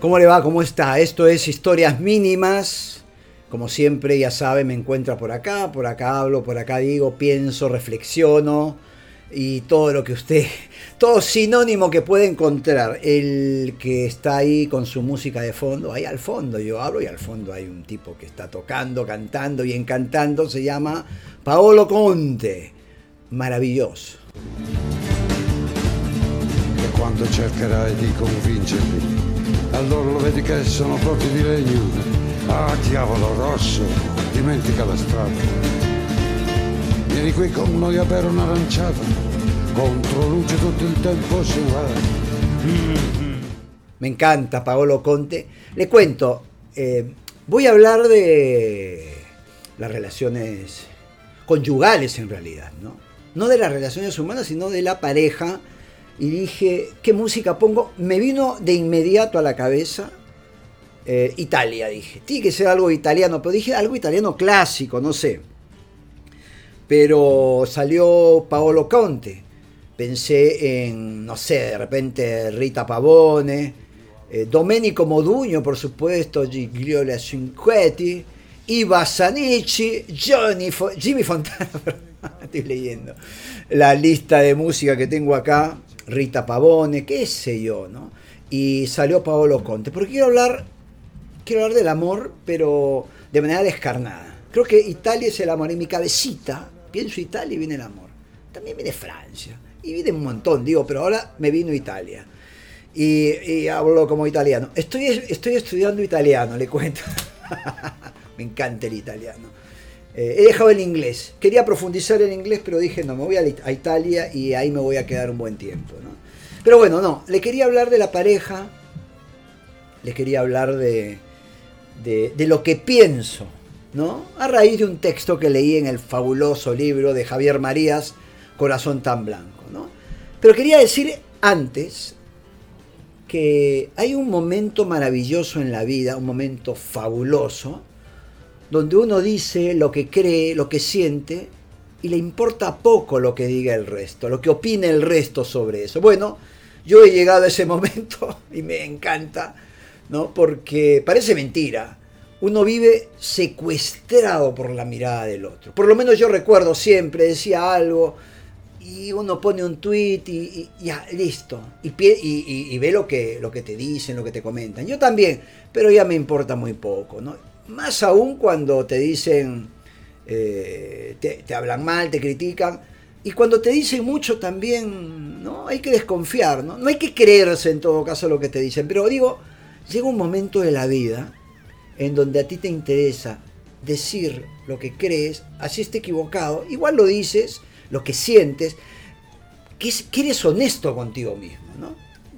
¿Cómo le va? ¿Cómo está? Esto es Historias Mínimas. Como siempre, ya sabe, me encuentra por acá, por acá hablo, por acá digo, pienso, reflexiono y todo lo que usted, todo sinónimo que puede encontrar. El que está ahí con su música de fondo, ahí al fondo yo hablo y al fondo hay un tipo que está tocando, cantando y encantando, se llama Paolo Conte. Maravilloso. E quando cercherai di convincerli, allora lo vedi che sono proprio di legno. Ah, diavolo rosso, dimentica la strada. Vieni qui con noi a bere un'aranciata, contro luce tutto il tempo si va. Me encanta Paolo Conte. Le cuento, eh, voy a hablar de las relaciones conyugales en realidad, ¿no? No de las relaciones humanas, sino de la pareja. Y dije, ¿qué música pongo? Me vino de inmediato a la cabeza eh, Italia, dije. Tiene que ser algo italiano, pero dije algo italiano clásico, no sé. Pero salió Paolo Conte. Pensé en, no sé, de repente Rita Pavone, eh, Domenico Modugno, por supuesto, Gigliola Cinquetti, Iva Sanici, Johnny Jimmy Fontana, estoy leyendo la lista de música que tengo acá, Rita Pavone, qué sé yo, ¿no? Y salió Paolo Conte, porque quiero hablar, quiero hablar del amor, pero de manera descarnada. Creo que Italia es el amor, en mi cabecita pienso Italia y viene el amor. También viene Francia, y viene un montón, digo, pero ahora me vino Italia. Y, hablo como italiano. Estoy, estoy estudiando italiano, le cuento. me encanta el italiano. Eh, he dejado el inglés. Quería profundizar en inglés, pero dije, no, me voy a, Italia y ahí me voy a quedar un buen tiempo. ¿no? Pero bueno, no, le quería hablar de la pareja, le quería hablar de, de, de lo que pienso, ¿no? A raíz de un texto que leí en el fabuloso libro de Javier Marías, Corazón tan blanco, ¿no? Pero quería decir antes que hay un momento maravilloso en la vida, un momento fabuloso, donde uno dice lo que cree, lo que siente, y le importa poco lo que diga el resto, lo que opine el resto sobre eso. Bueno, yo he llegado a ese momento y me encanta, ¿no? Porque parece mentira. Uno vive secuestrado por la mirada del otro. Por lo menos yo recuerdo siempre, decía algo, y uno pone un tweet y, ya, listo. Y- y ve lo que, lo que te dicen, lo que te comentan. Yo también, pero ya me importa muy poco, ¿no? Más aún cuando te dicen, eh, te, hablan mal, te critican. Y cuando te dicen mucho también, ¿no? Hay que desconfiar, ¿no? No hay que creerse en todo caso lo que te dicen. Pero digo, llega un momento de la vida en donde a ti te interesa decir lo que crees, así esté equivocado, igual lo dices, lo que sientes, que, que eres honesto contigo mismo, ¿no?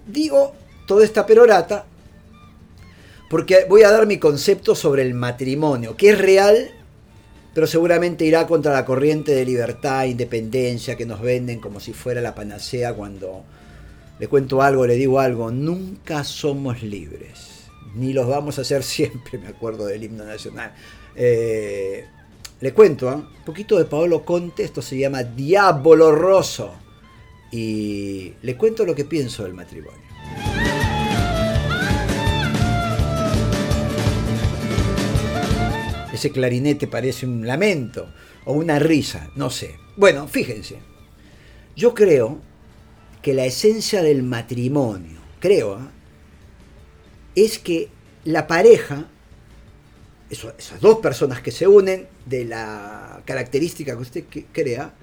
Digo toda esta perorata porque voy a dar mi concepto sobre el matrimonio, que es real, pero seguramente irá contra la corriente de libertad, independencia que nos venden como si fuera la panacea cuando le cuento algo, le digo algo, nunca somos libres, ni los vamos a hacer siempre, me acuerdo del himno nacional. Eh, le cuento ¿ah? un poquito de Paolo Conte, esto se llama Diablo Rosso, y le cuento lo que pienso del matrimonio. Ese clarinete parece un lamento o una risa, no sé. Bueno, fíjense, yo creo que la esencia del matrimonio, creo, ¿ah? es que la pareja, esas dos personas que se unen de la característica que usted crea,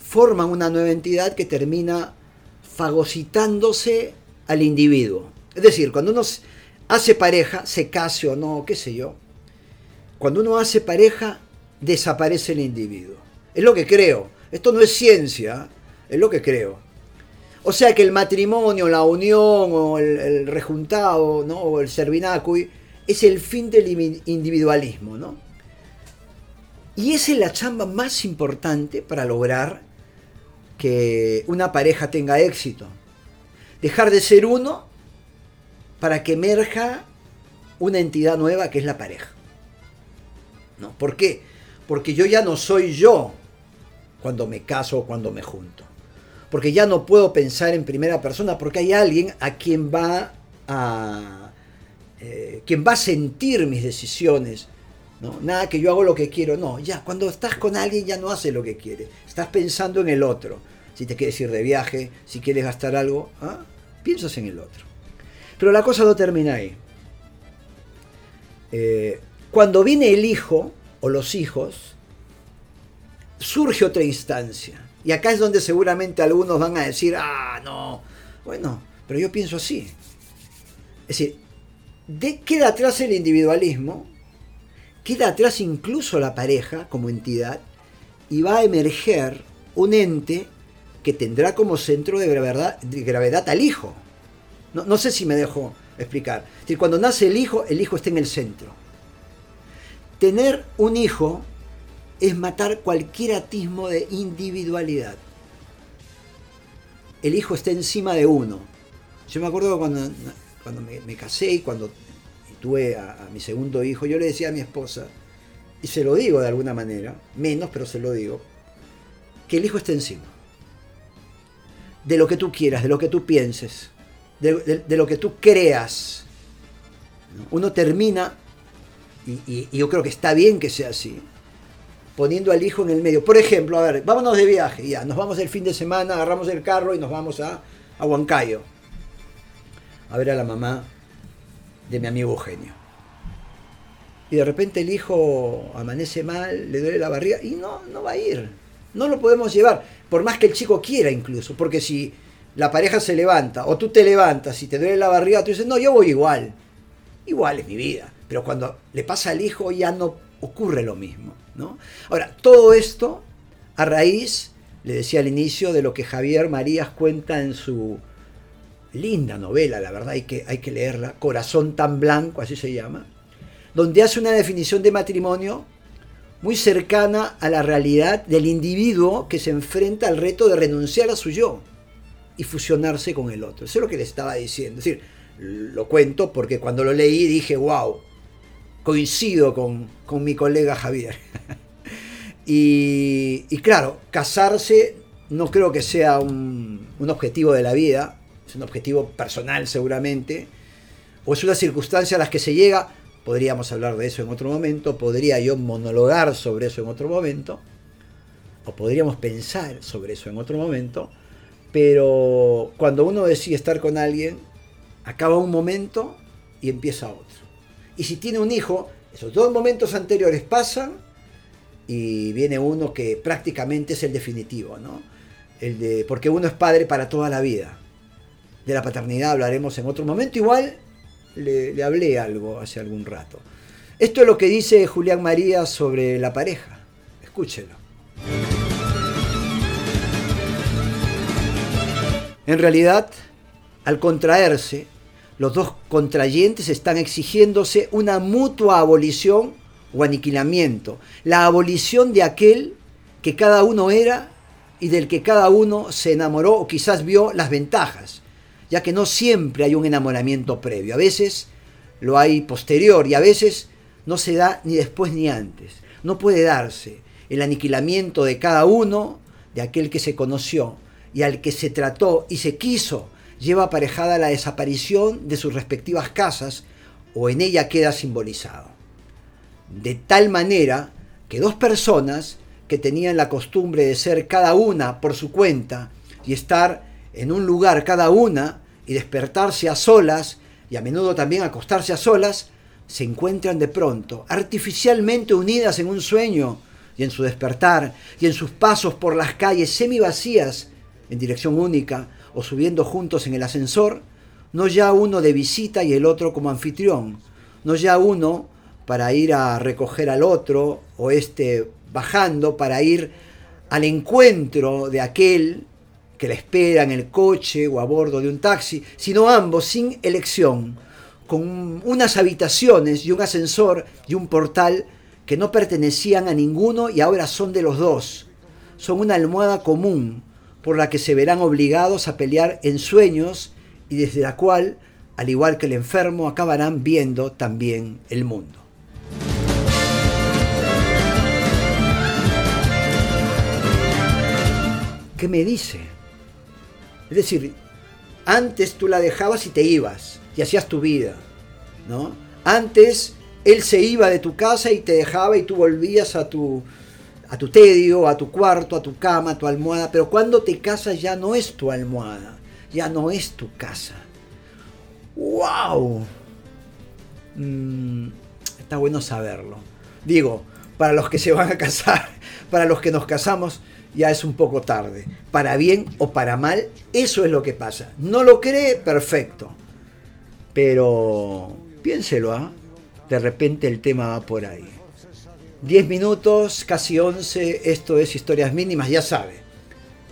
forman una nueva entidad que termina fagocitándose al individuo. Es decir, cuando uno hace pareja, se case o no, qué sé yo, cuando uno hace pareja, desaparece el individuo. Es lo que creo. Esto no es ciencia, es lo que creo. O sea que el matrimonio, la unión o el, rejuntado, ¿no? o el servinacui, es el fin del individualismo, ¿no? Y esa es la chamba más importante para lograr que una pareja tenga éxito. Dejar de ser uno para que emerja una entidad nueva que es la pareja. ¿No? ¿Por qué? Porque yo ya no soy yo cuando me caso o cuando me junto. Porque ya no puedo pensar en primera persona porque hay alguien a quien va a eh, quien va a sentir mis decisiones. ¿no? Nada que yo hago lo que quiero, no, ya, cuando estás con alguien ya no haces lo que quieres, estás pensando en el otro. Si te quieres ir de viaje, si quieres gastar algo, ¿ah? piensas en el otro. Pero la cosa no termina ahí. Eh, cuando viene el hijo o los hijos, surge otra instancia. Y acá es donde seguramente algunos van a decir, ah, no, bueno, pero yo pienso así. Es decir, de, queda atrás el individualismo, queda atrás incluso la pareja como entidad, y va a emerger un ente que tendrá como centro de gravedad, de al hijo. No, no, sé si me dejo explicar. Es decir, cuando nace el hijo, el hijo está en el centro. Tener un hijo es matar cualquier atismo de individualidad. El hijo está encima de uno. Yo me acuerdo cuando, cuando me, casé y cuando tuve a, mi segundo hijo, yo le decía a mi esposa, y se lo digo de alguna manera, menos, pero se lo digo, que el hijo está encima. De lo que tú quieras, de lo que tú pienses, de, de, de lo que tú creas. Uno termina, y, yo creo que está bien que sea así, poniendo al hijo en el medio. Por ejemplo, a ver, vámonos de viaje, ya, nos vamos el fin de semana, agarramos el carro y nos vamos a, a Huancayo. A ver a la mamá de mi amigo Eugenio. Y de repente el hijo amanece mal, le duele la barriga y no, no va a ir. No lo podemos llevar, por más que el chico quiera incluso, porque si la pareja se levanta o tú te levantas y te duele la barriga, tú dices, no, yo voy igual. Igual es mi vida. Pero cuando le pasa al hijo ya no ocurre lo mismo. ¿no? Ahora, todo esto a raíz, le decía al inicio, de lo que Javier Marías cuenta en su linda novela, la verdad hay que, hay que leerla, Corazón tan blanco, así se llama, donde hace una definición de matrimonio muy cercana a la realidad del individuo que se enfrenta al reto de renunciar a su yo y fusionarse con el otro. Eso es lo que le estaba diciendo. Es decir, lo cuento porque cuando lo leí dije, wow, coincido con, con mi colega Javier. y, claro, casarse no creo que sea un, un, objetivo de la vida, es un objetivo personal seguramente, o es una circunstancia a las que se llega, podríamos hablar de eso en otro momento, podría yo monologar sobre eso en otro momento, o podríamos pensar sobre eso en otro momento, pero cuando uno decide estar con alguien, acaba un momento y empieza otro. Y si tiene un hijo, esos dos momentos anteriores pasan y viene uno que prácticamente es el definitivo, ¿no? El de, porque uno es padre para toda la vida. De la paternidad hablaremos en otro momento. Igual le, le hablé algo hace algún rato. Esto es lo que dice Julián María sobre la pareja. Escúchelo. En realidad, al contraerse, los dos contrayentes están exigiéndose una mutua abolición o aniquilamiento, la abolición de aquel que cada uno era y del que cada uno se enamoró o quizás vio las ventajas, ya que no siempre hay un enamoramiento previo, a veces lo hay posterior y a veces no se da ni después ni antes. No puede darse el aniquilamiento de cada uno de aquel que se conoció y al que se trató y se quiso lleva aparejada la desaparición de sus respectivas casas o en ella queda simbolizado. De tal manera que dos personas que tenían la costumbre de ser cada una por su cuenta y estar en un lugar cada una y despertarse a solas y a menudo también acostarse a solas, se encuentran de pronto artificialmente unidas en un sueño y en su despertar y en sus pasos por las calles semi vacías en dirección única o subiendo juntos en el ascensor, no ya uno de visita y el otro como anfitrión, no ya uno para ir a recoger al otro o este bajando para ir al encuentro de aquel que la espera en el coche o a bordo de un taxi, sino ambos sin elección, con unas habitaciones y un ascensor y un portal que no pertenecían a ninguno y ahora son de los dos. Son una almohada común, por la que se verán obligados a pelear en sueños y desde la cual, al igual que el enfermo, acabarán viendo también el mundo. ¿Qué me dice? Es decir, antes tú la dejabas y te ibas y hacías tu vida. ¿no? Antes él se iba de tu casa y te dejaba y tú volvías a tu, a tu tedio, a tu cuarto, a tu cama, a tu almohada, pero cuando te casas ya no es tu almohada, ya no es tu casa. ¡Wow! Mm, está bueno saberlo. Digo, para los que se van a casar, para los que nos casamos, ya es un poco tarde. Para bien o para mal, eso es lo que pasa. No lo cree, perfecto. Pero piénselo, ¿ah? de repente el tema va por ahí. 10 minutos, casi 11, esto es historias mínimas, ya sabe.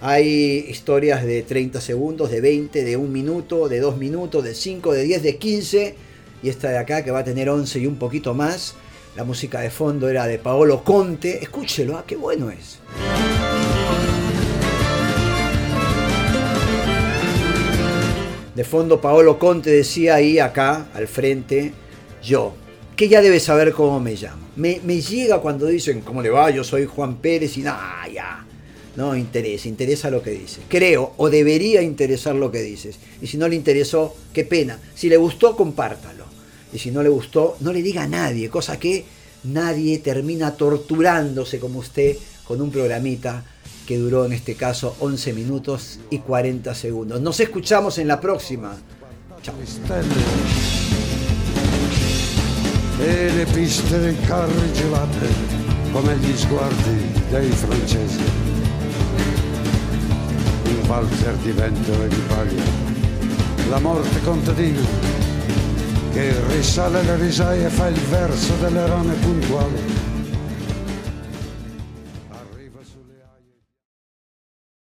Hay historias de 30 segundos, de 20, de 1 minuto, de 2 minutos, de 5, de 10, de 15. Y esta de acá que va a tener 11 y un poquito más. La música de fondo era de Paolo Conte. Escúchelo, ¿ah? qué bueno es. De fondo Paolo Conte decía ahí acá, al frente, yo, que ya debe saber cómo me llamo. Me, llega cuando dicen, ¿cómo le va? Yo soy Juan Pérez y nada, ya. No interesa, interesa lo que dices. Creo, o debería interesar lo que dices. Y si no le interesó, qué pena. Si le gustó, compártalo. Y si no le gustó, no le diga a nadie, cosa que nadie termina torturándose como usted con un programita que duró en este caso 11 minutos y 40 segundos. Nos escuchamos en la próxima. Chao. Le piste gelate come gli sguardi dei francesi. Un valzer di vento e di paglia, la morte contadina che risale le risaie e fa il verso delle rane puntuali.